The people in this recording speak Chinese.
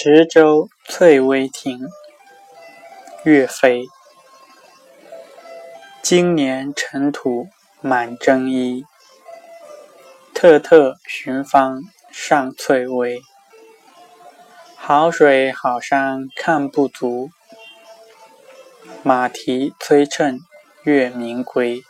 池州翠微亭，岳飞。今年尘土满征衣，特特寻芳上翠微。好水好山看不足，马蹄催趁月明归。